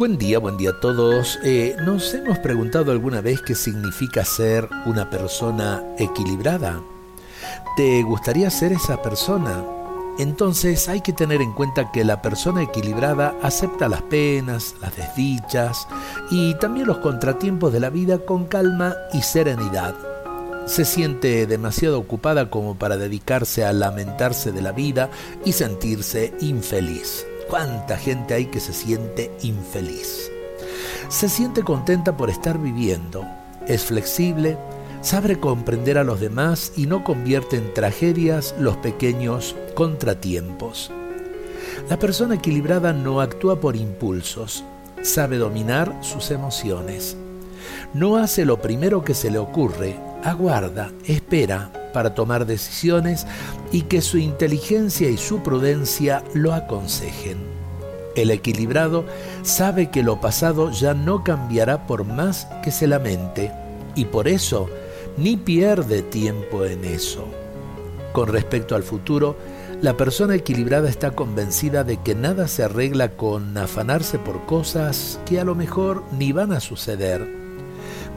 Buen día, buen día a todos. Eh, ¿Nos hemos preguntado alguna vez qué significa ser una persona equilibrada? ¿Te gustaría ser esa persona? Entonces hay que tener en cuenta que la persona equilibrada acepta las penas, las desdichas y también los contratiempos de la vida con calma y serenidad. Se siente demasiado ocupada como para dedicarse a lamentarse de la vida y sentirse infeliz. ¿Cuánta gente hay que se siente infeliz? Se siente contenta por estar viviendo, es flexible, sabe comprender a los demás y no convierte en tragedias los pequeños contratiempos. La persona equilibrada no actúa por impulsos, sabe dominar sus emociones. No hace lo primero que se le ocurre, aguarda, espera para tomar decisiones y que su inteligencia y su prudencia lo aconsejen. El equilibrado sabe que lo pasado ya no cambiará por más que se lamente y por eso ni pierde tiempo en eso. Con respecto al futuro, la persona equilibrada está convencida de que nada se arregla con afanarse por cosas que a lo mejor ni van a suceder.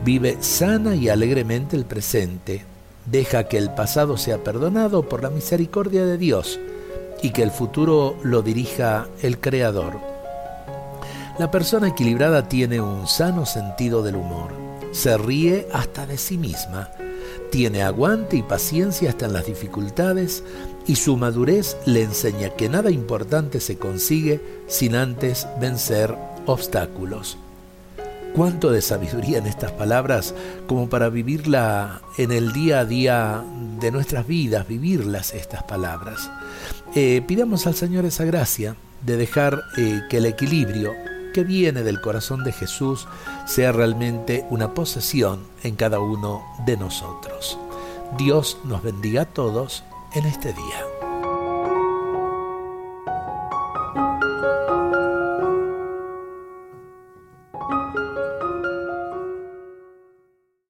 Vive sana y alegremente el presente, Deja que el pasado sea perdonado por la misericordia de Dios y que el futuro lo dirija el Creador. La persona equilibrada tiene un sano sentido del humor. Se ríe hasta de sí misma. Tiene aguante y paciencia hasta en las dificultades y su madurez le enseña que nada importante se consigue sin antes vencer obstáculos cuánto de sabiduría en estas palabras como para vivirla en el día a día de nuestras vidas, vivirlas estas palabras. Eh, pidamos al Señor esa gracia de dejar eh, que el equilibrio que viene del corazón de Jesús sea realmente una posesión en cada uno de nosotros. Dios nos bendiga a todos en este día.